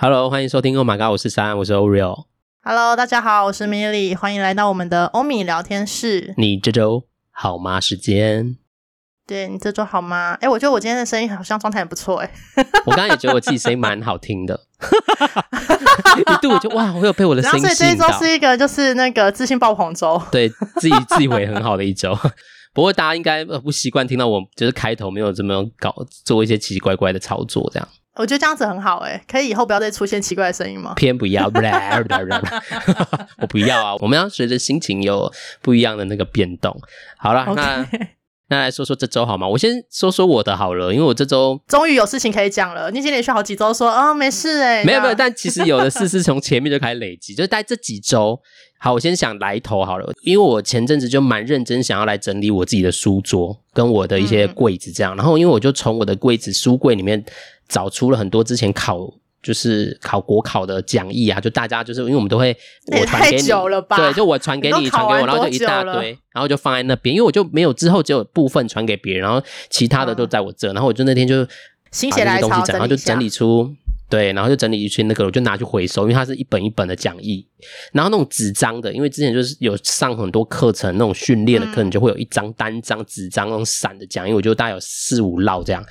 Hello，欢迎收听 Oh My God，我是三，我是 Oreo。Hello，大家好，我是 Milly，欢迎来到我们的欧米聊天室。你这周好吗？时间？对，你这周好吗？哎，我觉得我今天的声音好像状态很不错哎。我刚刚也觉得我自己声音蛮好听的，一度我就哇，我有被我的声音吸引到。所以这一周是一个就是那个自信爆棚周，对自己自以为很好的一周。不过大家应该不习惯听到我就是开头没有这么搞做一些奇奇怪怪的操作这样。我觉得这样子很好哎，可以以后不要再出现奇怪的声音吗？偏不要，我不要啊！我们要随着心情有不一样的那个变动。好了.那那来说说这周好吗？我先说说我的好了，因为我这周 终于有事情可以讲了。你已经连续好几周说啊、哦，没事哎，没有没有，但其实有的事是从前面就开始累积，就是在这几周。好，我先想来头好了，因为我前阵子就蛮认真想要来整理我自己的书桌跟我的一些柜子这样，嗯、然后因为我就从我的柜子书柜里面。找出了很多之前考就是考国考的讲义啊，就大家就是因为我们都会我传给你，对，就我传给你，传给我，然后就一大堆，然后就放在那边，因为我就没有之后只有部分传给别人，然后其他的都在我这，然后我就那天就心血来潮，然后就整理出对，然后就整理一圈那个，我就拿去回收，因为它是一本一本的讲义，然后那种纸张的，因为之前就是有上很多课程那种训练的课程，就会有一张单张纸张那种散的讲义，我就大概有四五摞这样。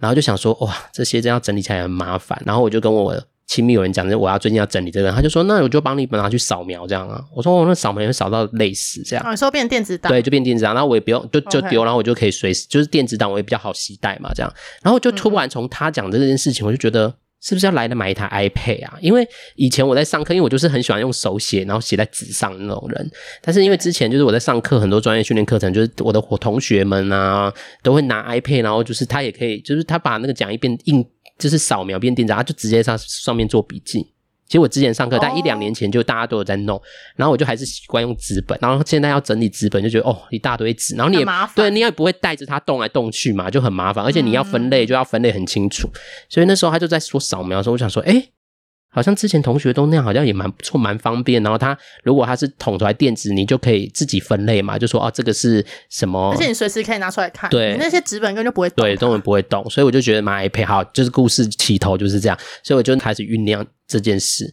然后就想说，哇，这些真要整理起来很麻烦。然后我就跟我亲密友人讲，就我要最近要整理这个，他就说，那我就帮你拿去扫描这样啊。我说，我那扫描会扫到累死这样。啊，你说变电子档？对，就变电子档。然后我也不用，就就丢，然后我就可以随时，就是电子档我也比较好携带嘛，这样。然后就突然从他讲的这件事情，我就觉得。是不是要来的买一台 iPad 啊？因为以前我在上课，因为我就是很喜欢用手写，然后写在纸上的那种人。但是因为之前就是我在上课，很多专业训练课程，就是我的同学们啊，都会拿 iPad，然后就是他也可以，就是他把那个讲义变印，就是扫描变电子，他就直接上上面做笔记。其实我之前上课，但一两年前就大家都有在弄，oh. 然后我就还是习惯用纸本，然后现在要整理纸本就觉得哦一大堆纸，然后你也对，你也不会带着它动来动去嘛，就很麻烦，而且你要分类就要分类很清楚，嗯、所以那时候他就在说扫描的时候，我想说，诶好像之前同学都那样，好像也蛮不错，蛮方便。然后他如果他是捅出来电子，你就可以自己分类嘛，就说哦这个是什么，而且你随时可以拿出来看，对，那些纸本根本就不会动，对，根本不会动，所以我就觉得买 iPad 好，就是故事起头就是这样，所以我就开始酝酿这件事。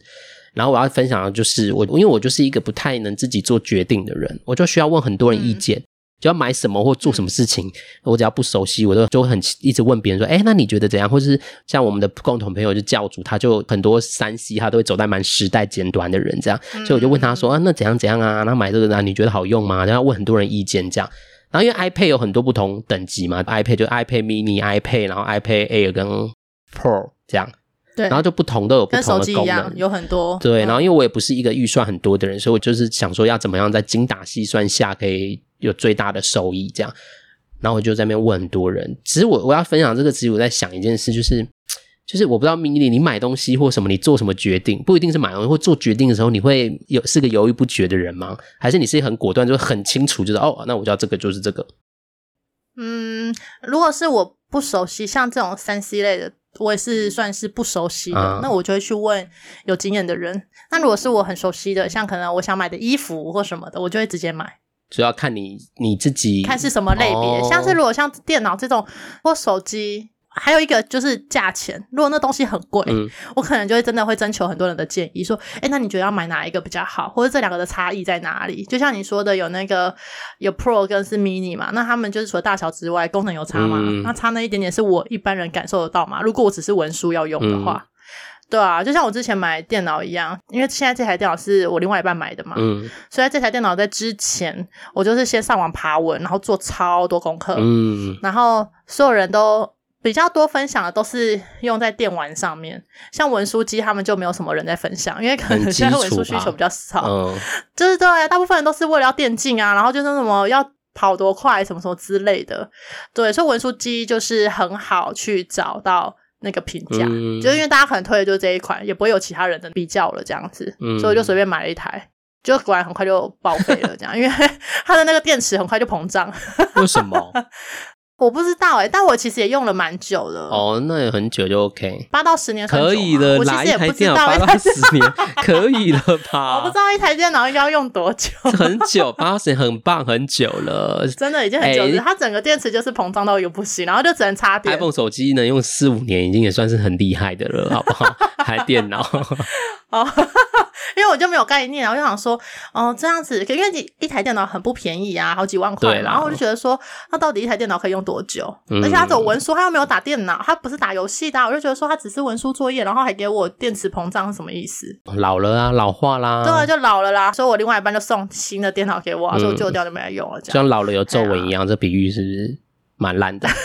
然后我要分享的就是我，因为我就是一个不太能自己做决定的人，我就需要问很多人意见，嗯、就要买什么或做什么事情，我只要不熟悉，我都就会很一直问别人说，哎，那你觉得怎样？或是像我们的共同朋友就教主，他就很多三 C，他都会走在蛮时代尖端的人这样，所以我就问他说，啊，那怎样怎样啊？那买这个呢？你觉得好用吗？然后问很多人意见这样。然后因为 iPad 有很多不同等级嘛，iPad 就 iPad mini、iPad，然后 iPad Air 跟 Pro 这样。对，然后就不同都有不同的功能，有很多。对，然后因为我也不是一个预算很多的人，所以我就是想说要怎么样在精打细算下可以有最大的收益，这样。然后我就在那边问很多人。其实我我要分享这个，其实我在想一件事，就是就是我不知道明你你买东西或什么，你做什么决定，不一定是买东西或做决定的时候，你会有是个犹豫不决的人吗？还是你是很果断，就很清楚，就是哦，那我知道这个就是这个。嗯，如果是我不熟悉，像这种三 C 类的。我也是算是不熟悉的，嗯、那我就会去问有经验的人。那如果是我很熟悉的，像可能我想买的衣服或什么的，我就会直接买。主要看你你自己看是什么类别，哦、像是如果像电脑这种或手机。还有一个就是价钱，如果那东西很贵，嗯、我可能就会真的会征求很多人的建议，说，哎，那你觉得要买哪一个比较好，或者这两个的差异在哪里？就像你说的，有那个有 Pro 跟是 Mini 嘛，那他们就是除了大小之外，功能有差吗？嗯、那差那一点点是我一般人感受得到吗？如果我只是文书要用的话，嗯、对啊，就像我之前买电脑一样，因为现在这台电脑是我另外一半买的嘛，嗯，所以在这台电脑在之前，我就是先上网爬文，然后做超多功课，嗯，然后所有人都。比较多分享的都是用在电玩上面，像文书机他们就没有什么人在分享，因为可能现在文书需求比较少，嗯、就是对，大部分人都是为了要电竞啊，然后就是什么要跑多快什么什么之类的，对，所以文书机就是很好去找到那个评价，嗯、就是因为大家可能推的就是这一款，也不会有其他人的比较了这样子，嗯、所以我就随便买了一台，就果然很快就报废了这样，因为 它的那个电池很快就膨胀，为什么？我不知道哎、欸，但我其实也用了蛮久了。哦，那也很久就 OK，八到十年可以了。哪一台电脑八到十年 可以了吧？我不知道一台电脑应该要用多久。很久，八到十年很棒，很久了，真的已经很久了。欸、它整个电池就是膨胀到一个不行，然后就只能插电。iPhone 手机能用四五年，已经也算是很厉害的了，好不好？还电脑哦。因为我就没有概念，我就想说，哦，这样子，因为你一台电脑很不便宜啊，好几万块。然后我就觉得说，那到底一台电脑可以用多久？嗯、而且他走文书，他又没有打电脑，他不是打游戏的，我就觉得说，他只是文书作业，然后还给我电池膨胀，是什么意思？老了啊，老化啦。对，就老了啦。所以我另外一半就送新的电脑给我，说旧掉就没来用了。这样。像老了有皱纹一样，这比喻是蛮烂的？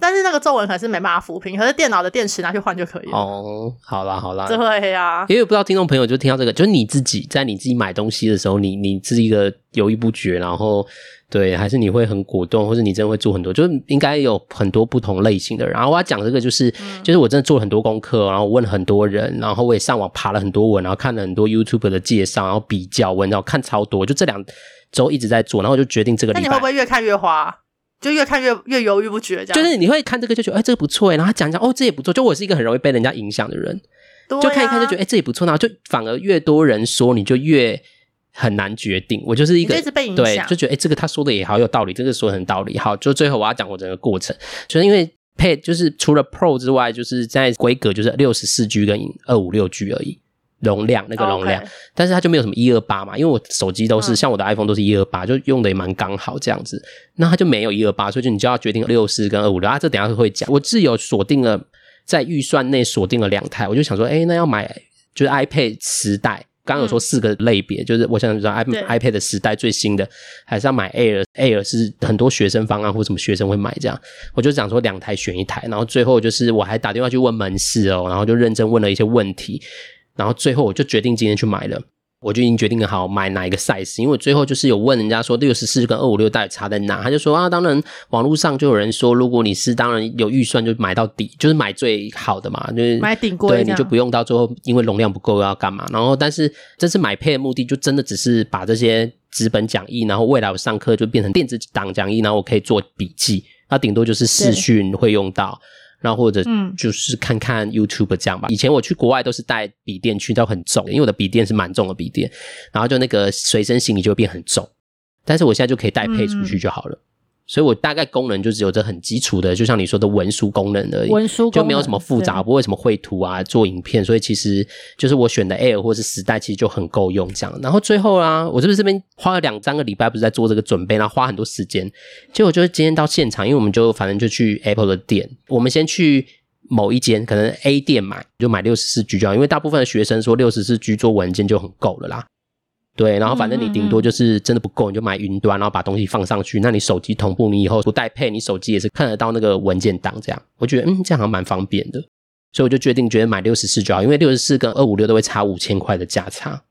但是那个皱纹可能是没办法抚平，可是电脑的电池拿去换就可以了。哦，好啦好啦，对呀、啊。因为不知道听众朋友就听到这个，就是你自己在你自己买东西的时候，你你是一个犹豫不决，然后对，还是你会很果断，或者你真的会做很多，就是应该有很多不同类型的人。然后我要讲这个，就是、嗯、就是我真的做了很多功课，然后问了很多人，然后我也上网爬了很多文，然后看了很多 YouTube 的介绍，然后比较文，然后看超多，就这两周一直在做，然后我就决定这个礼拜。那你会不会越看越花？就越看越越犹豫不决，这样就是你会看这个就觉得哎、欸、这个不错哎，然后他讲讲哦这也不错，就我是一个很容易被人家影响的人，啊、就看一看就觉得哎、欸、这也不错，然后就反而越多人说你就越很难决定。我就是一个一直被影响，对，就觉得哎、欸、这个他说的也好有道理，这个说的很道理。好，就最后我要讲我整个过程，就是因为 Pad 就是除了 Pro 之外，就是在规格就是六十四 G 跟二五六 G 而已。容量那个容量.但是它就没有什么一二八嘛，因为我手机都是、嗯、像我的 iPhone 都是一二八，就用的也蛮刚好这样子。那它就没有一二八，所以就你就要决定六四跟二五六啊。这等下会讲。我自有锁定了在预算内锁定了两台，我就想说，哎、欸，那要买就是 iPad 十代，刚刚有说四个类别、嗯，就是我想知道 i iPad 的十代最新的，还是要买 Air？Air 是很多学生方案或什么学生会买这样，我就想说两台选一台，然后最后就是我还打电话去问门市哦，然后就认真问了一些问题。然后最后我就决定今天去买了，我就已经决定好买哪一个 size，因为我最后就是有问人家说六十四跟二五六到底差在哪，他就说啊，当然网络上就有人说，如果你是当然有预算就买到底，就是买最好的嘛，就是买顶贵，对，你就不用到最后因为容量不够要干嘛。然后但是这次买配的目的就真的只是把这些纸本讲义，然后未来我上课就变成电子档讲义，然后我可以做笔记，那顶多就是视讯会用到。然后或者就是看看 YouTube 这样吧。以前我去国外都是带笔电去，都很重，因为我的笔电是蛮重的笔电，然后就那个随身行李就会变很重。但是我现在就可以带配出去就好了。所以我大概功能就只有这很基础的，就像你说的文书功能而已，文书就没有什么复杂，不会什么绘图啊、做影片。所以其实就是我选的 Air 或是时代，其实就很够用这样。然后最后啊，我是不是这边花了两三个礼拜，不是在做这个准备，然后花很多时间。结果就是今天到现场，因为我们就反正就去 Apple 的店，我们先去某一间可能 A 店买，就买六十四 G 就好，因为大部分的学生说六十四 G 做文件就很够了啦。对，然后反正你顶多就是真的不够，你就买云端，然后把东西放上去。那你手机同步，你以后不带配，你手机也是看得到那个文件档。这样，我觉得嗯，这样好像蛮方便的，所以我就决定觉得买六十四就好，因为六十四跟二五六都会差五千块的价差。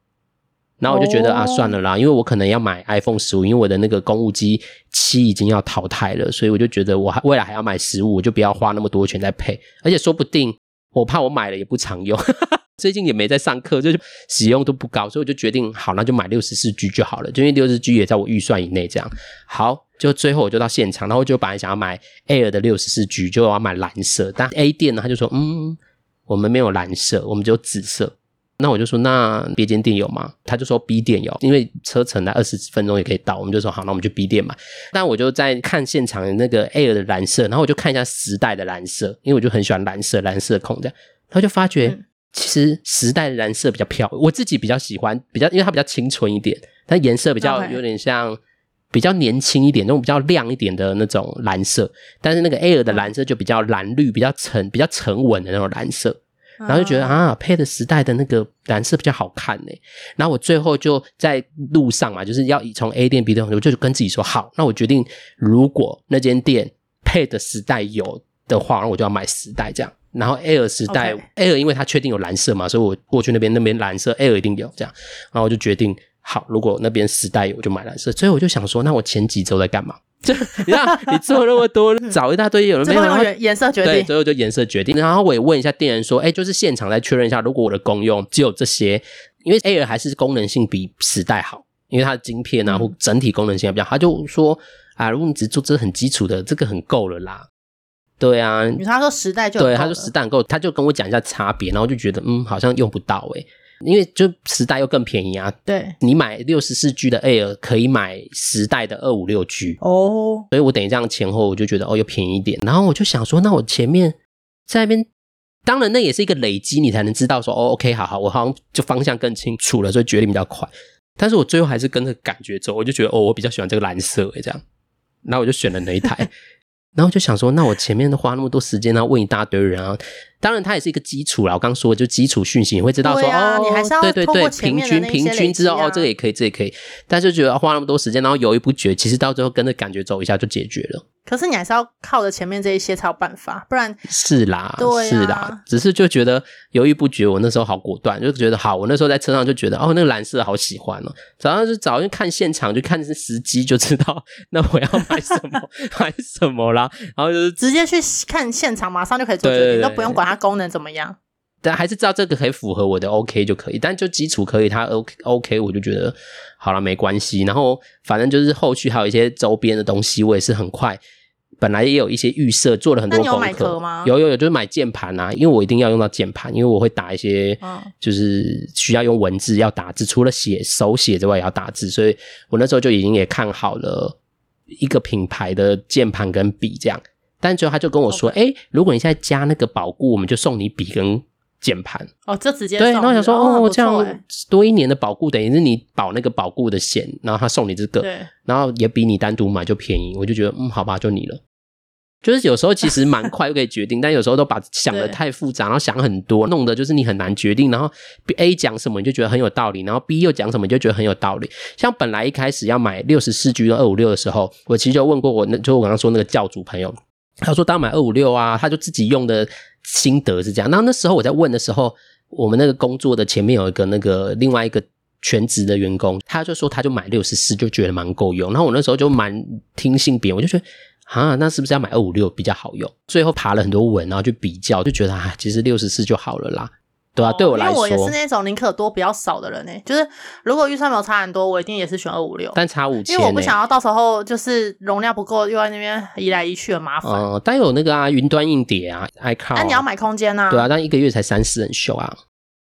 然后我就觉得啊，算了啦，因为我可能要买 iPhone 十五，因为我的那个公务机七已经要淘汰了，所以我就觉得我还未来还要买十五，我就不要花那么多钱再配，而且说不定我怕我买了也不常用。最近也没在上课，就是使用度不高，所以我就决定好，那就买六十四 G 就好了，就因为六十 G 也在我预算以内。这样好，就最后我就到现场，然后就本来想要买 Air 的六十四 G，就要买蓝色，但 A 店呢他就说，嗯，我们没有蓝色，我们只有紫色。那我就说，那别间店有吗？他就说 B 店有，因为车程来二十分钟也可以到。我们就说好，那我们去 B 店买。但我就在看现场那个 Air 的蓝色，然后我就看一下时代的蓝色，因为我就很喜欢蓝色，蓝色控这样，然后就发觉。其实时代的蓝色比较漂亮，我自己比较喜欢，比较因为它比较清纯一点，它颜色比较有点像比较年轻一点，那种比较亮一点的那种蓝色。但是那个 Air 的蓝色就比较蓝绿，比较沉，比较沉稳的那种蓝色。然后就觉得啊，配的时代的那个蓝色比较好看呢。然后我最后就在路上嘛，就是要从 A 店 B 店，我就跟自己说好，那我决定如果那间店配的时代有的话，那我就要买时代这样。然后 Air 时代. Air 因为它确定有蓝色嘛，所以我过去那边那边蓝色 Air 一定有这样，然后我就决定好，如果那边时代有我就买蓝色。所以我就想说，那我前几周在干嘛？就 你看你做那么多，找一大堆有人没有？颜色决定，对，最后就颜色决定。然后我也问一下店员说，哎，就是现场再确认一下，如果我的功用只有这些，因为 Air 还是功能性比时代好，因为它的晶片啊或整体功能性还比较好，他就说啊，如果你只做这很基础的，这个很够了啦。对啊，他说时代就对，他说时代很够，他就跟我讲一下差别，然后就觉得嗯，好像用不到诶、欸。因为就时代又更便宜啊，对，你买六十四 G 的 Air 可以买时代的二五六 G 哦，所以我等于这样前后我就觉得哦又便宜一点，然后我就想说，那我前面在那边，当然那也是一个累积，你才能知道说哦 OK 好好，我好像就方向更清楚了，所以决定比较快。但是我最后还是跟着感觉走，我就觉得哦我比较喜欢这个蓝色诶，这样，然后我就选了那一台。然后就想说，那我前面都花那么多时间，然后问一大堆人啊，当然它也是一个基础啦。我刚说的就基础讯息，你会知道说啊、哦，你还是要对对对，平均平均之后哦，这个也可以，这个、也可以，但是觉得花那么多时间，然后犹豫不决，其实到最后跟着感觉走一下就解决了。可是你还是要靠着前面这一些才有办法，不然是啦，对啊、是啦，只是就觉得犹豫不决。我那时候好果断，就觉得好。我那时候在车上就觉得哦，那个蓝色好喜欢哦。早上就早就看现场，就看时机就知道，那我要买什么 买什么啦。然后就是直接去看现场，马上就可以做决定，都不用管它功能怎么样。但还是知道这个可以符合我的 OK 就可以，但就基础可以，它 OK OK，我就觉得好了，没关系。然后反正就是后续还有一些周边的东西，我也是很快。本来也有一些预设，做了很多功课。那你有买壳吗？有有有，就是买键盘啊，因为我一定要用到键盘，因为我会打一些，就是需要用文字要打字，除了写手写之外，也要打字，所以我那时候就已经也看好了一个品牌的键盘跟笔这样。但最后他就跟我说：“哎、欸，如果你现在加那个保固，我们就送你笔跟键盘。”哦，这直接对。然后我想说：“哦，哦这样多一年的保固，等于是你保那个保固的险，然后他送你这个，对，然后也比你单独买就便宜。”我就觉得，嗯，好吧，就你了。就是有时候其实蛮快就可以决定，但有时候都把想的太复杂，然后想很多，弄得就是你很难决定。然后 A 讲什么你就觉得很有道理，然后 B 又讲什么你就觉得很有道理。像本来一开始要买六十四 G 跟二五六的时候，我其实就问过我那，就我刚刚说那个教主朋友，他说当买二五六啊，他就自己用的心得是这样。那那时候我在问的时候，我们那个工作的前面有一个那个另外一个全职的员工，他就说他就买六十四就觉得蛮够用。然后我那时候就蛮听信别人，我就觉得。啊，那是不是要买二五六比较好用？最后爬了很多文，然后去比较，就觉得啊，其实六十四就好了啦，对啊，哦、对我来说，因为我也是那种宁可多不要少的人呢。就是如果预算没有差很多，我一定也是选二五六。但差五千，因为我不想要到时候就是容量不够，又在那边移来移去很麻烦。哦、呃，但有那个啊，云端硬碟啊，iCloud。那、啊、你要买空间啊？对啊，但一个月才三四人秀啊。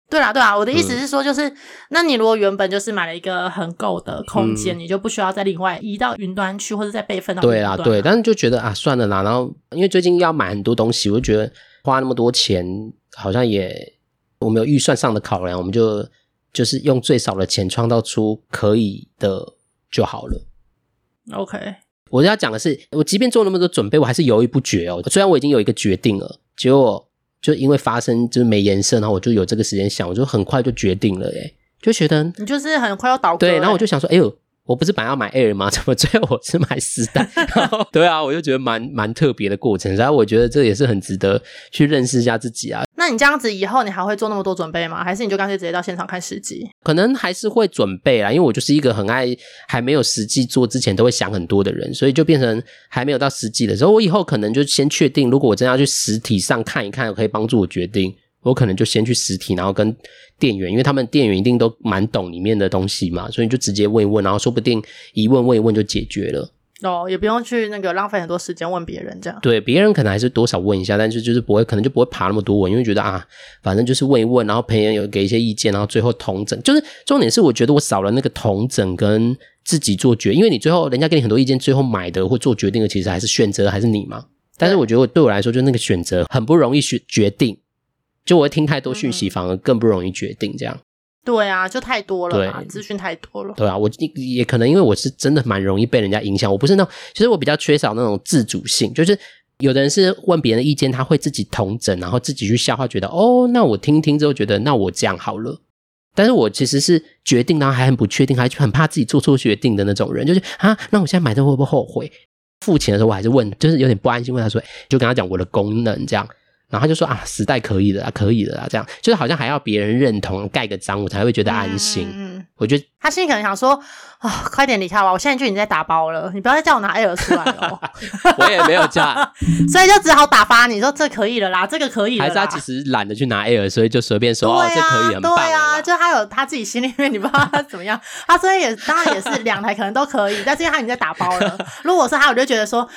对啦，对啊，我的意思是说，就是、嗯、那你如果原本就是买了一个很够的空间、嗯，你就不需要再另外移到云端去，或者再备份到云端。对啦，对，但是就觉得啊，算了啦。然后因为最近要买很多东西，我就觉得花那么多钱，好像也我们有预算上的考量，我们就就是用最少的钱创造出可以的就好了。OK，我要讲的是，我即便做那么多准备，我还是犹豫不决哦。虽然我已经有一个决定了，结果。就因为发生就是没颜色，然后我就有这个时间想，我就很快就决定了，诶就觉得你就是很快要倒戈。对，然后我就想说，哎呦，我不是本来要买 Air 吗？怎么最后我是买时代？对啊，我就觉得蛮蛮特别的过程，所以我觉得这也是很值得去认识一下自己啊。那你这样子以后你还会做那么多准备吗？还是你就干脆直接到现场看实际？可能还是会准备啦，因为我就是一个很爱还没有实际做之前都会想很多的人，所以就变成还没有到实际的时候，我以后可能就先确定，如果我真的要去实体上看一看，可以帮助我决定，我可能就先去实体，然后跟店员，因为他们店员一定都蛮懂里面的东西嘛，所以就直接问一问，然后说不定一问问一问就解决了。哦，也不用去那个浪费很多时间问别人这样。对，别人可能还是多少问一下，但是就是不会，可能就不会爬那么多文，因为觉得啊，反正就是问一问，然后朋友有给一些意见，然后最后同整。就是重点是，我觉得我少了那个同整跟自己做决，因为你最后人家给你很多意见，最后买的或做决定的，其实还是选择还是你嘛。但是我觉得对我来说，就那个选择很不容易决决定，就我会听太多讯息，反而更不容易决定这样。对啊，就太多了嘛，资讯太多了。对啊，我也可能因为我是真的蛮容易被人家影响，我不是那种，其实我比较缺少那种自主性，就是有的人是问别人的意见，他会自己统整，然后自己去消化，觉得哦，那我听听之后觉得那我这样好了。但是我其实是决定，然后还很不确定，还很怕自己做错决定的那种人，就是啊，那我现在买这会不会后悔？付钱的时候我还是问，就是有点不安心，问他说，就跟他讲我的功能这样。然后他就说啊，时代可以的啊，可以的啊，这样就是好像还要别人认同盖个章，我才会觉得安心。嗯，我觉得他心里可能想说啊、哦，快点离开吧，我现在就已经在打包了，你不要再叫我拿 Air 出来了。我也没有叫，所以就只好打发你说这可以了啦，这个可以了。还是他其实懒得去拿 Air，所以就随便说、啊、哦，这可以很棒。对啊，就他有他自己心里面，你不知道他怎么样。他所以也当然也是两台可能都可以，但是因为他已经在打包了。如果是他，我就觉得说，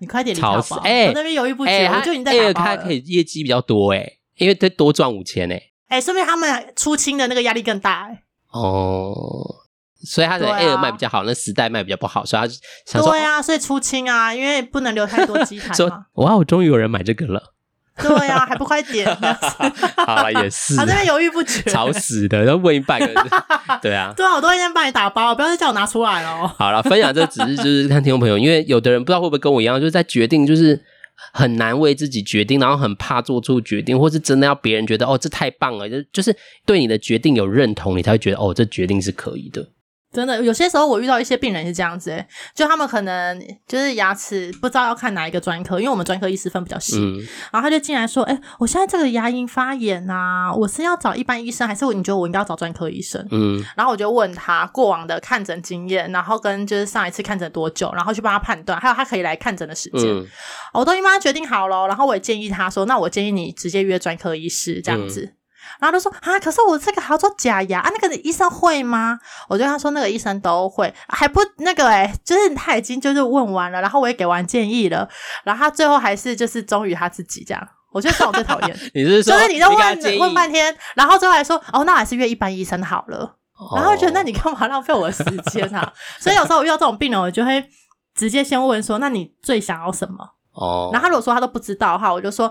你快点离开吧。哎，我那边犹豫不决，欸、我就已经在打包了。他可以业绩比较多哎、欸，因为他多赚五千哎。哎，说明他们出清的那个压力更大哎。哦，所以他的 Air 卖比较好，啊、那时代卖比较不好，所以他想说对啊，所以出清啊，因为不能留太多机台嘛。说哇，我终于有人买这个了。对呀、啊，还不快点！好了，也是。他这边犹豫不决，吵死的，要问一半个。对啊，对啊，我都会先帮你打包，不要再叫我拿出来了。好了，分享这只是就是看听众朋友，因为有的人不知道会不会跟我一样，就是在决定，就是很难为自己决定，然后很怕做出决定，或是真的要别人觉得哦，这太棒了，就就是对你的决定有认同，你才会觉得哦，这决定是可以的。真的，有些时候我遇到一些病人是这样子，诶就他们可能就是牙齿不知道要看哪一个专科，因为我们专科医师分比较细，嗯、然后他就进来说，诶我现在这个牙龈发炎啊，我是要找一般医生，还是你觉得我应该要找专科医生？嗯，然后我就问他过往的看诊经验，然后跟就是上一次看诊多久，然后去帮他判断，还有他可以来看诊的时间，嗯、我都已经帮他决定好了，然后我也建议他说，那我建议你直接约专科医师这样子。嗯然后他说啊，可是我这个还要做假牙啊，那个医生会吗？我就跟他说那个医生都会，还不那个诶就是他已经就是问完了，然后我也给完建议了，然后他最后还是就是忠于他自己这样。我觉得这种最讨厌，你是说就是你都问问半天，然后最后还说哦，那还是约一般医生好了。然后觉得那你干嘛浪费我的时间啊？所以有时候我遇到这种病人，我就会直接先问说，那你最想要什么？哦，然后他如果说他都不知道的话，我就说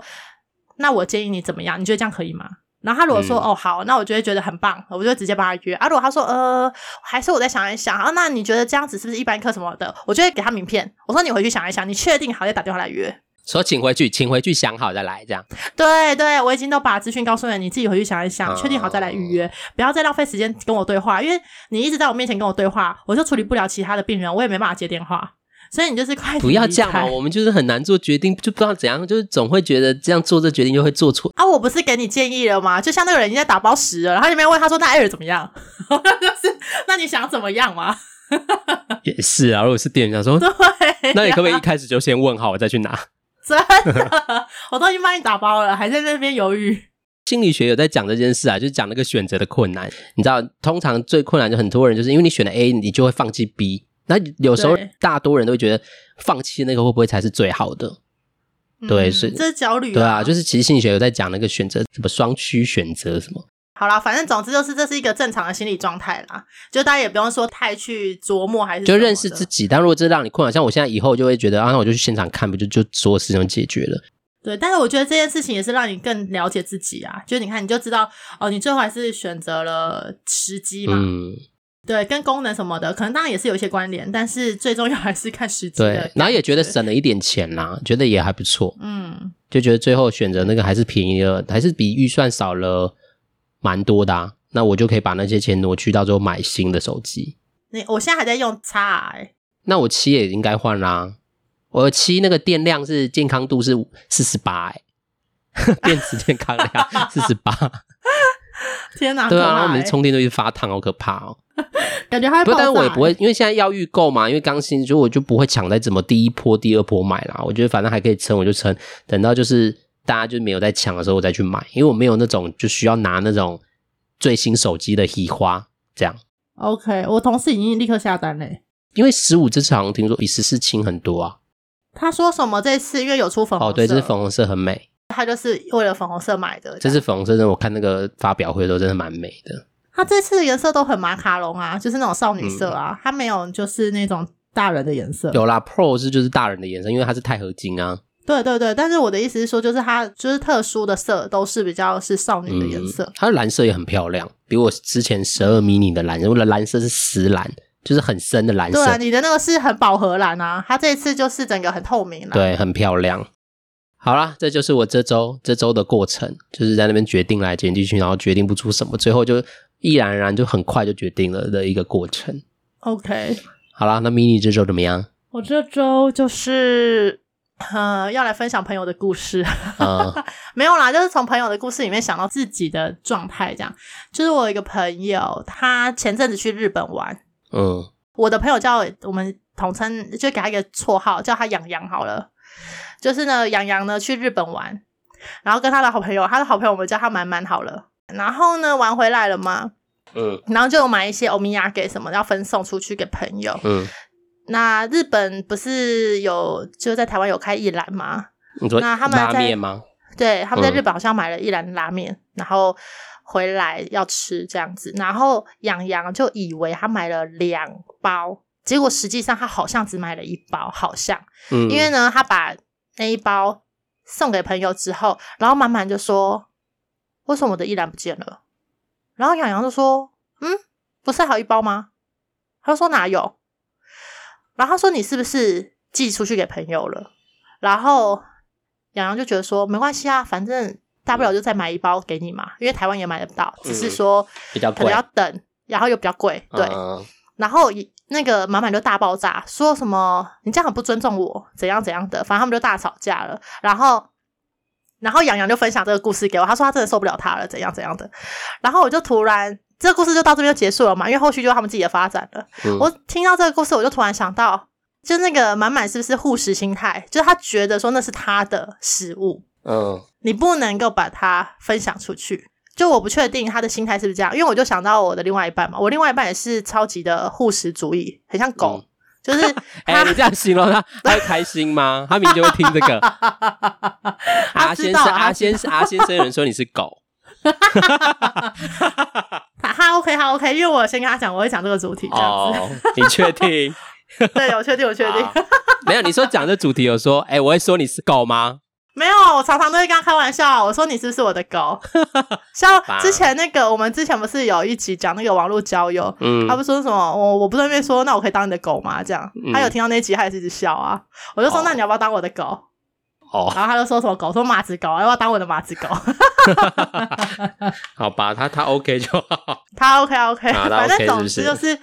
那我建议你怎么样？你觉得这样可以吗？然后他如果说、嗯、哦好，那我就会觉得很棒，我就直接帮他约。啊，如果他说呃，还是我再想一想啊，那你觉得这样子是不是一般课什么的？我就会给他名片，我说你回去想一想，你确定好再打电话来约。说请回去，请回去想好再来，这样。对对，我已经都把资讯告诉了你，你自己回去想一想，确定好再来预约，不要再浪费时间跟我对话，因为你一直在我面前跟我对话，我就处理不了其他的病人，我也没办法接电话。所以你就是快，不要这样嘛！我们就是很难做决定，就不知道怎样，就是总会觉得这样做这决定就会做错啊！我不是给你建议了吗？就像那个人已经在打包时了，然后你没问他说那 Air 怎么样？就 是那你想怎么样吗？也是啊，如果是店员说，对、啊，那你可不可以一开始就先问好，我再去拿？真的，我都已经帮你打包了，还在那边犹豫。心理学有在讲这件事啊，就是讲那个选择的困难。你知道，通常最困难的很多人就是因为你选了 A，你就会放弃 B。那有时候大多人都会觉得放弃那个会不会才是最好的？对，是这是焦虑啊。对啊，就是其实心理学有在讲那个选择什么双区选择什么。好啦，反正总之就是这是一个正常的心理状态啦，就大家也不用说太去琢磨，还是就认识自己。但如果这让你困扰，像我现在以后就会觉得啊，那我就去现场看，不就就所有事情都解决了。对，但是我觉得这件事情也是让你更了解自己啊。就是你看，你就知道哦，你最后还是选择了时机嘛。嗯。对，跟功能什么的，可能当然也是有一些关联，但是最重要还是看实际。对，然后也觉得省了一点钱啦，觉得也还不错。嗯，就觉得最后选择那个还是便宜了，还是比预算少了蛮多的啊。那我就可以把那些钱挪去到最后买新的手机。你我现在还在用 X，那我七也应该换啦。我七那个电量是健康度是四十八，哎，电池健康量 四十八。天哪！对啊，然后我们充电都一直发烫，好可怕哦。感觉还不，但是我也不会，因为现在要预购嘛，因为刚新，所以我就不会抢在怎么第一波、第二波买啦。我觉得反正还可以撑，我就撑。等到就是大家就没有在抢的时候，我再去买，因为我没有那种就需要拿那种最新手机的喜花这样。OK，我同事已经立刻下单嘞，因为十五这次好像听说比十四轻很多啊。他说什么这次因为有出粉红色哦，对，这是粉红色很美。他就是为了粉红色买的。这次粉红色，真的我看那个发表会的时候，真的蛮美的。它这次的颜色都很马卡龙啊，就是那种少女色啊，嗯、它没有就是那种大人的颜色。有啦，Pro 是就是大人的颜色，因为它是钛合金啊。对对对，但是我的意思是说，就是它就是特殊的色都是比较是少女的颜色。嗯、它的蓝色也很漂亮，比我之前十二 mini 的蓝色，我的蓝色是石蓝，就是很深的蓝色。对啊，你的那个是很饱和蓝啊，它这一次就是整个很透明了。对，很漂亮。好啦，这就是我这周这周的过程，就是在那边决定来剪进去，然后决定不出什么，最后就。毅然然就很快就决定了的一个过程。OK，好啦，那 mini 这周怎么样？我这周就是呃，要来分享朋友的故事，嗯、没有啦，就是从朋友的故事里面想到自己的状态，这样。就是我有一个朋友，他前阵子去日本玩，嗯，我的朋友叫我们统称，就给他一个绰号，叫他洋洋好了。就是呢，洋洋呢去日本玩，然后跟他的好朋友，他的好朋友我们叫他满满好了。然后呢，玩回来了嘛，嗯，然后就买一些欧米亚给什么要分送出去给朋友，嗯。那日本不是有就在台湾有开一兰吗？你说那他们拉面吗？对，他们在日本好像买了一兰拉面，嗯、然后回来要吃这样子。然后洋洋就以为他买了两包，结果实际上他好像只买了一包，好像。嗯。因为呢，他把那一包送给朋友之后，然后满满就说：“为什么我的依然不见了？”然后洋洋就说：“嗯，不是还有一包吗？”他就说：“哪有？”然后他说：“你是不是寄出去给朋友了？”然后洋洋就觉得说：“没关系啊，反正大不了就再买一包给你嘛，因为台湾也买得到，只是说比较贵，可能要等，然后又比较贵。”对。嗯、然后那个满满就大爆炸，说什么“你这样很不尊重我”，怎样怎样的，反正他们就大吵架了。然后，然后洋洋就分享这个故事给我，他说他真的受不了他了，怎样怎样的。然后我就突然。这个故事就到这边就结束了嘛，因为后续就是他们自己的发展了。嗯、我听到这个故事，我就突然想到，就那个满满是不是护食心态？就是他觉得说那是他的食物，嗯，你不能够把它分享出去。就我不确定他的心态是不是这样，因为我就想到我的另外一半嘛，我另外一半也是超级的护食主义，很像狗，嗯、就是 哎、欸，你这样形容他，他会开心吗？他明明就会听这个。阿先生，阿先生，阿先生有人说你是狗。他他 OK，他 OK，因为我先跟他讲，我会讲这个主题这样子。哦，你确定？对，我确定，我确定。没有，你说讲这主题，有说，哎、欸，我会说你是狗吗？没有，我常常都会跟他开玩笑，我说你是不是我的狗？像之前那个，我们之前不是有一集讲那个网络交友，嗯，他不说什么，我我不是那边说，那我可以当你的狗吗？这样，他有听到那集，他也是一直笑啊。我就说，那你要不要当我的狗？哦，然后他就说什么狗，说马子狗，要不要当我的马子狗？好吧，他他 OK 就好，他 OK OK，反正总之就是，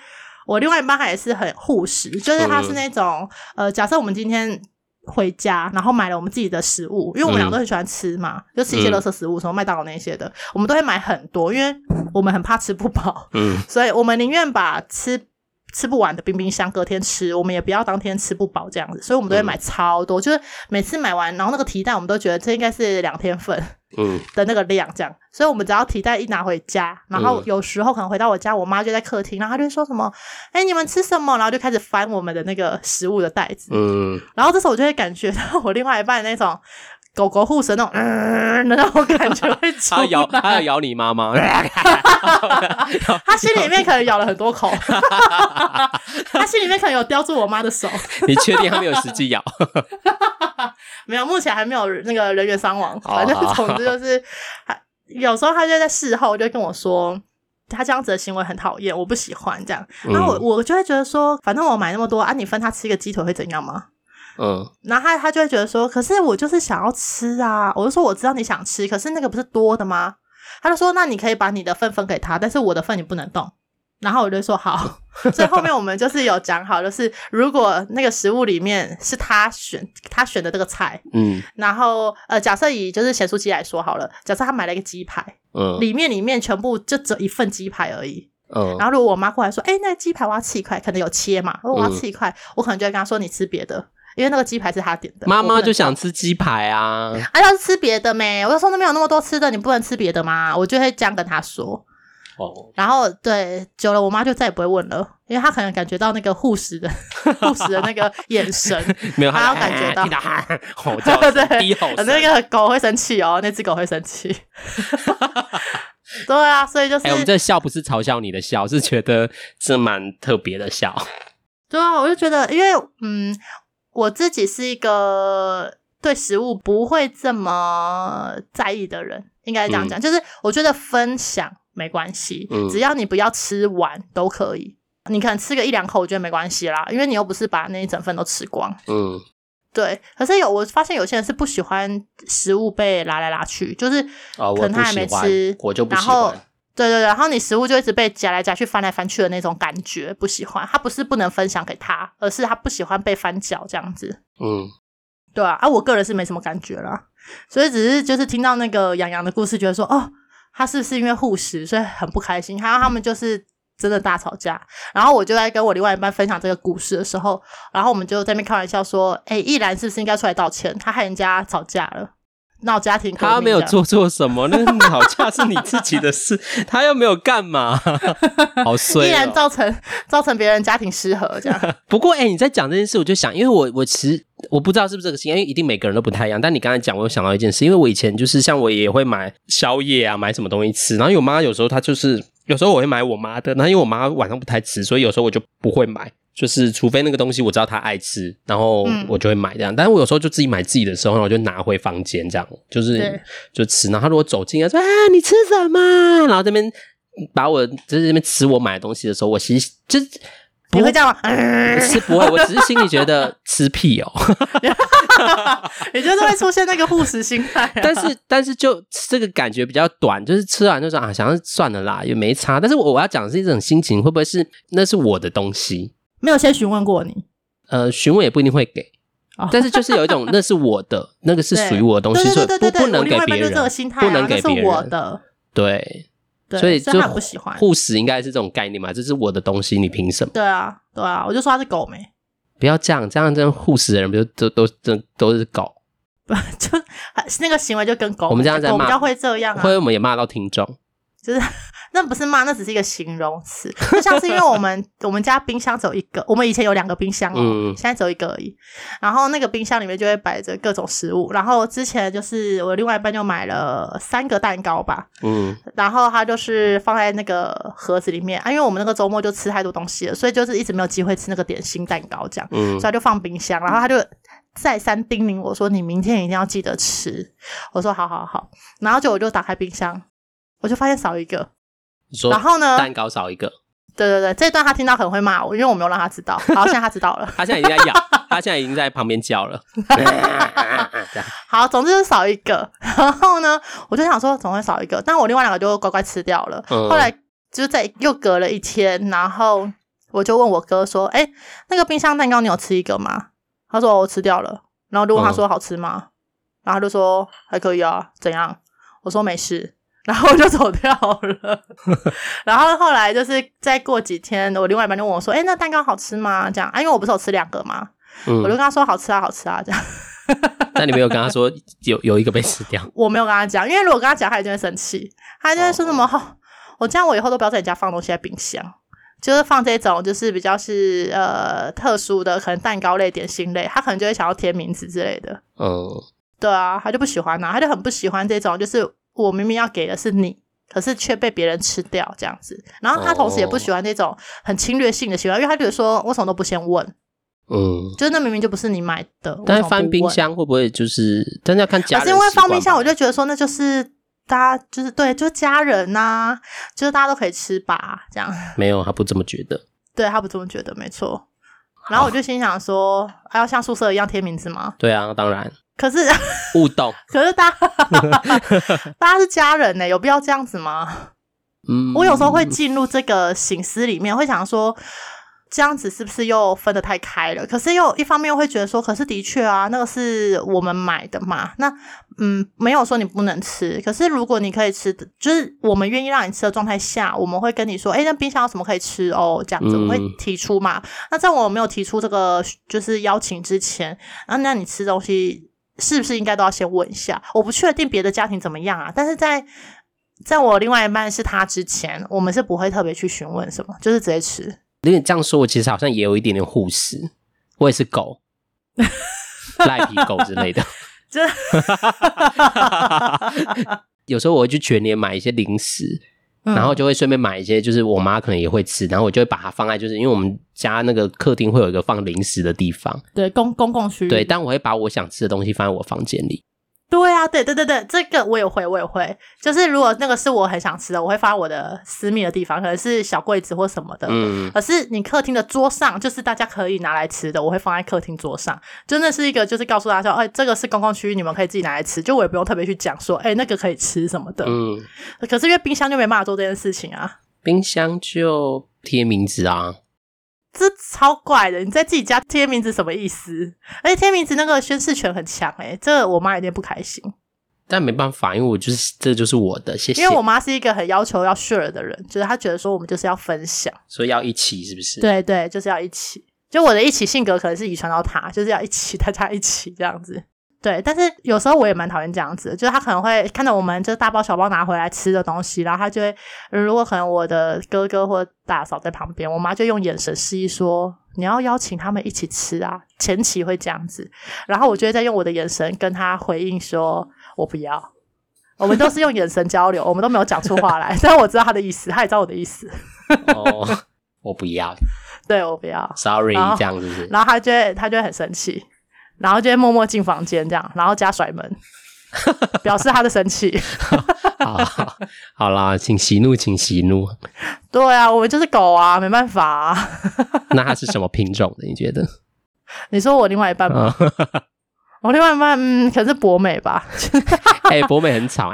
我另外一半他也是很护食，就是他是那种、嗯、呃，假设我们今天回家，然后买了我们自己的食物，因为我们俩都很喜欢吃嘛，嗯、就吃一些垃圾食物，什么麦当劳那些的，我们都会买很多，因为我们很怕吃不饱，嗯，所以我们宁愿把吃。吃不完的冰冰箱，隔天吃，我们也不要当天吃不饱这样子，所以我们都会买超多，嗯、就是每次买完，然后那个提袋我们都觉得这应该是两天份，嗯 的那个量这样，所以我们只要提袋一拿回家，然后有时候可能回到我家，我妈就在客厅，然后她就会说什么，哎、欸，你们吃什么？然后就开始翻我们的那个食物的袋子，嗯，然后这时候我就会感觉到我另外一半那种。狗狗护食那种，嗯，那种感觉会出来。他咬，它要咬你妈妈。他心里面可能咬了很多口。它心里面可能有叼住我妈的手。你确定它没有实际咬？没有，目前还没有那个人员伤亡。反正总之就是，有时候他就在事后就跟我说，他这样子的行为很讨厌，我不喜欢这样。然后我我就会觉得说，反正我买那么多啊，你分他吃一个鸡腿会怎样吗？嗯，然后他他就会觉得说，可是我就是想要吃啊，我就说我知道你想吃，可是那个不是多的吗？他就说，那你可以把你的份分给他，但是我的份你不能动。然后我就说好，所以后面我们就是有讲好，就是如果那个食物里面是他选他选的这个菜，嗯，然后呃，假设以就是咸酥鸡来说好了，假设他买了一个鸡排，嗯，里面里面全部就只有一份鸡排而已，嗯，然后如果我妈过来说，哎，那个鸡排我要吃一块，可能有切嘛，我要吃一块，我可能就会跟他说，你吃别的。因为那个鸡排是他点的，妈妈就想吃鸡排啊！啊，要是吃别的没？我就说那边有那么多吃的，你不能吃别的吗？我就会这样跟他说。哦，然后对，久了我妈就再也不会问了，因为她可能感觉到那个护士的 护士的那个眼神，没有，她要感觉到，对对对，那个狗会生气哦，那只狗会生气。对啊，所以就是，哎，我们这笑不是嘲笑你的笑，是觉得是蛮特别的笑。对啊，我就觉得，因为嗯。我自己是一个对食物不会这么在意的人，应该这样讲，嗯、就是我觉得分享没关系，嗯、只要你不要吃完都可以。你可能吃个一两口，我觉得没关系啦，因为你又不是把那一整份都吃光。嗯，对。可是有我发现有些人是不喜欢食物被拉来拉去，就是可能他还没吃，我，我就不喜欢。对对对，然后你食物就一直被夹来夹去、翻来翻去的那种感觉，不喜欢。他不是不能分享给他，而是他不喜欢被翻搅这样子。嗯，对啊，啊，我个人是没什么感觉啦，所以只是就是听到那个洋洋的故事，觉得说哦，他是不是因为护食，所以很不开心？还有他们就是真的大吵架。然后我就在跟我另外一半分享这个故事的时候，然后我们就在那边开玩笑说：“哎，易然是不是应该出来道歉？他害人家吵架了。”闹家庭，他没有做错什么，那吵架是你自己的事，他又没有干嘛，好衰、喔，依然造成造成别人家庭失和这样。不过，哎、欸，你在讲这件事，我就想，因为我我其实我不知道是不是这个心，因为一定每个人都不太一样。但你刚才讲，我有想到一件事，因为我以前就是像我也会买宵夜啊，买什么东西吃，然后我妈有时候她就是有时候我会买我妈的，然后因为我妈晚上不太吃，所以有时候我就不会买。就是除非那个东西我知道他爱吃，然后我就会买这样。嗯、但是我有时候就自己买自己的时候，我就拿回房间这样，就是就吃。然后他如果走进来说：“啊，你吃什么？”然后这边把我就是这边吃我买的东西的时候，我其实就是不会这样吗？是不会，我只是心里觉得吃屁哦，也就是会出现那个护食心态、啊。但是但是就这个感觉比较短，就是吃完就说啊，想要算了啦，也没差。但是我我要讲的是一种心情，会不会是那是我的东西？没有先询问过你，呃，询问也不一定会给，哦、但是就是有一种 那是我的，那个是属于我的东西，所以不不能给别人，不能给别人。我的，对，对所以就不喜欢。护食应该是这种概念嘛，这是我的东西，你凭什么？对啊，对啊，我就说他是狗没，不要这样，这样这样护食的人不就都都都都是狗？不 就那个行为就跟狗，我们这样在骂，比较会这样、啊，会我们也骂到听众，就是。那不是骂，那只是一个形容词。就像是因为我们我们家冰箱只有一个，我们以前有两个冰箱哦，嗯、现在只有一个而已。然后那个冰箱里面就会摆着各种食物。然后之前就是我另外一半就买了三个蛋糕吧，嗯，然后他就是放在那个盒子里面啊，因为我们那个周末就吃太多东西了，所以就是一直没有机会吃那个点心蛋糕这样，嗯，所以他就放冰箱。然后他就再三叮咛我说：“你明天一定要记得吃。”我说：“好好好。”然后就我就打开冰箱，我就发现少一个。然后呢？蛋糕少一个。对对对，这一段他听到可能会骂我，因为我没有让他知道。好，现在他知道了。他现在已经在咬，他现在已经在旁边叫了。好，总之是少一个。然后呢，我就想说总会少一个，但我另外两个就乖乖吃掉了。嗯、后来就在又隔了一天，然后我就问我哥说：“哎，那个冰箱蛋糕你有吃一个吗？”他说：“我吃掉了。”然后就问他说：“好吃吗？”嗯、然后他就说：“还可以啊。”怎样？我说：“没事。”然后我就走掉了，然后后来就是再过几天，我另外一半就问我说：“哎，那蛋糕好吃吗？”这样啊，因为我不是有吃两个吗？嗯、我就跟他说：“好吃啊，好吃啊。”这样。但你没有跟他说有有一个被吃掉？我没有跟他讲，因为如果跟他讲，他一定会生气，他就会说什么：“哦，我这样我以后都不要在你家放东西在冰箱，就是放这种就是比较是呃特殊的，可能蛋糕类、点心类，他可能就会想要贴名字之类的。”嗯，对啊，他就不喜欢啊，他就很不喜欢这种，就是。我明明要给的是你，可是却被别人吃掉这样子。然后他同时也不喜欢那种很侵略性的行为，因为他觉得说为什么都不先问？嗯，就是那明明就不是你买的。但是翻冰箱会不会就是？但是要看家人。可是因为放冰箱，我就觉得说那就是大家就是对，就是家人呐、啊，就是大家都可以吃吧，这样。没有，他不这么觉得。对，他不这么觉得，没错。然后我就心想说，还要像宿舍一样贴名字吗？对啊，当然。可是互动，可是大家 大家是家人呢，有必要这样子吗？嗯，我有时候会进入这个醒思里面，会想说。这样子是不是又分得太开了？可是又一方面又会觉得说，可是的确啊，那个是我们买的嘛。那嗯，没有说你不能吃。可是如果你可以吃的，就是我们愿意让你吃的状态下，我们会跟你说，哎，那冰箱有什么可以吃哦？这样子我会提出嘛。嗯、那在我没有提出这个就是邀请之前，啊，那你吃东西是不是应该都要先问一下？我不确定别的家庭怎么样啊，但是在在我另外一半是他之前，我们是不会特别去询问什么，就是直接吃。因为这样说，我其实好像也有一点点护食，我也是狗，赖皮狗之类的。这 有时候我会去全年买一些零食，嗯、然后就会顺便买一些，就是我妈可能也会吃，然后我就会把它放在，就是因为我们家那个客厅会有一个放零食的地方，对，公公共区域。对，但我会把我想吃的东西放在我房间里。对啊，对对对对，这个我也会，我也会。就是如果那个是我很想吃的，我会放在我的私密的地方，可能是小柜子或什么的。嗯。可是你客厅的桌上，就是大家可以拿来吃的，我会放在客厅桌上。真的是一个，就是告诉大家说，哎，这个是公共区域，你们可以自己拿来吃。就我也不用特别去讲说，哎，那个可以吃什么的。嗯。可是因为冰箱就没办法做这件事情啊。冰箱就贴名字啊。这超怪的，你在自己家贴名字什么意思？而且贴名字那个宣誓权很强诶，这我妈有点不开心。但没办法，因为我就是这就是我的，谢谢。因为我妈是一个很要求要 share 的人，就是她觉得说我们就是要分享，所以要一起，是不是？对对，就是要一起。就我的一起性格可能是遗传到她，就是要一起，大家一起这样子。对，但是有时候我也蛮讨厌这样子的，就是他可能会看到我们就大包小包拿回来吃的东西，然后他就会，如果可能我的哥哥或大嫂在旁边，我妈就用眼神示意说你要邀请他们一起吃啊，前期会这样子，然后我就会再用我的眼神跟他回应说我不要，我们都是用眼神交流，我们都没有讲出话来，但是我知道他的意思，他也知道我的意思。哦，我不要，对，我不要，sorry，这样子，然后他就会他就会很生气。然后就会默默进房间，这样，然后加甩门，表示他的生气。好，好，好啦，请息怒，请息怒。对啊，我们就是狗啊，没办法啊。那它是什么品种的？你觉得？你说我另外一半吗？我另外一半，嗯，可能是博美吧。哎、欸，博美很吵，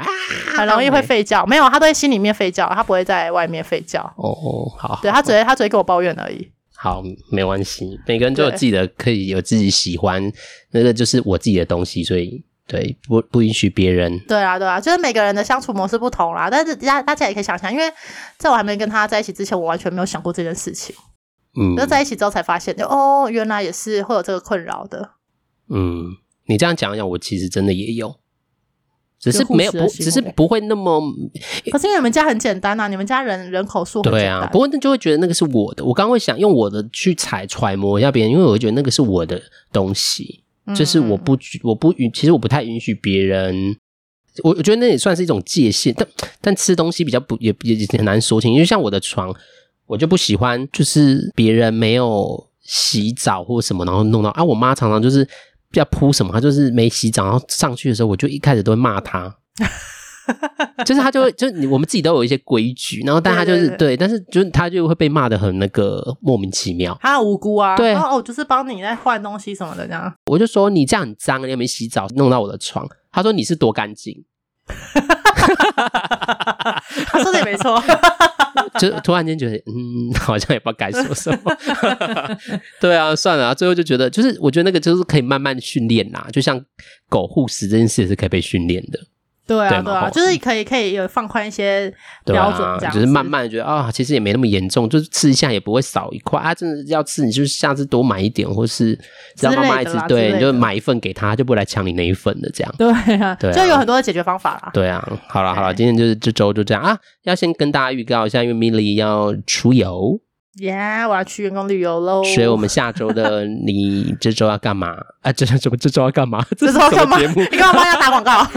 很容易会吠叫。没有，它都在心里面吠叫，它不会在外面吠叫。哦哦，好。对，他只会，他只会跟我抱怨而已。好，没关系，每个人都有自己的，可以有自己喜欢，那个就是我自己的东西，所以对，不不允许别人。对啊，对啊，就是每个人的相处模式不同啦。但是大家大家也可以想想，因为在我还没跟他在一起之前，我完全没有想过这件事情。嗯，就在一起之后才发现，就哦，原来也是会有这个困扰的。嗯，你这样讲讲，我其实真的也有。只是没有不，只是不会那么。可是因为你们家很简单啊，你们家人人口数。对啊，不过那就会觉得那个是我的。我刚刚会想用我的去揣揣摩一下别人，因为我会觉得那个是我的东西，就是我不我不允，其实我不太允许别人。我我觉得那也算是一种界限，但但吃东西比较不也也很难说清。因为像我的床，我就不喜欢，就是别人没有洗澡或什么，然后弄到啊，我妈常常就是。要铺什么？他就是没洗澡，然后上去的时候，我就一开始都会骂他，就是他就会，就我们自己都有一些规矩，然后但他就是对，但是就他就会被骂的很那个莫名其妙，他很无辜啊，对，哦，就是帮你在换东西什么的这样，我就说你这样很脏，你又没洗澡，弄到我的床，他说你是多干净，哈哈哈他说的也没错。就突然间觉得，嗯，好像也不知道该说什么。对啊，算了啊，最后就觉得，就是我觉得那个就是可以慢慢训练啦，就像狗护食这件事也是可以被训练的。对啊，对啊，就是可以可以有放宽一些标准，这样、啊、就是慢慢觉得啊、哦，其实也没那么严重，就是吃一下也不会少一块啊。真的要吃，你就是下次多买一点，或是只要妈妈一直对，你就买一份给他，就不会来抢你那一份的这样。对啊，对啊，就有很多的解决方法啦。对啊，好了好了，今天就是这周就这样啊。要先跟大家预告一下，因为 Milly 要出游。耶！Yeah, 我要去员工旅游喽。所以我们下周的 你这周要干嘛？啊，这这这周要干嘛？这周要干嘛？你干嘛帮人家打广告？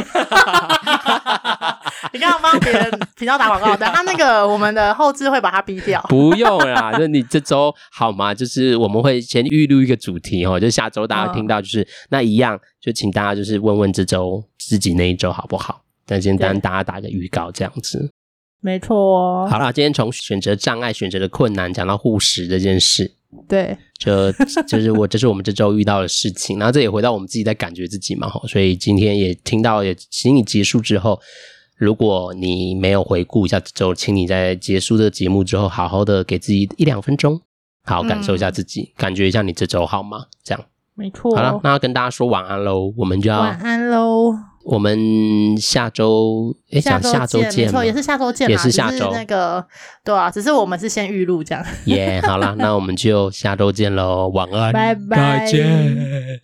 你干嘛帮别人频道打广告？等他那个我们的后置会把它逼掉。不用啦，就你这周好吗？就是我们会先预录一个主题哦，就下周大家听到就是、嗯、那一样，就请大家就是问问这周自己那一周好不好？但先跟大家打个预告这样子。没错哦。好啦，今天从选择障碍、选择的困难讲到护食这件事，对，就就是我这是我们这周遇到的事情，然后这也回到我们自己在感觉自己嘛，哈，所以今天也听到，也请你结束之后，如果你没有回顾一下这周，请你在结束这个节目之后，好好的给自己一两分钟，好好感受一下自己，嗯、感觉一下你这周好吗？这样，没错。好了，那要跟大家说晚安喽，我们就要晚安喽。我们下周诶，讲下周见，没错，也是下周见，也是下周那个，对啊，只是我们是先预录这样。耶，yeah, 好啦，那我们就下周见喽，晚安，拜拜，再见。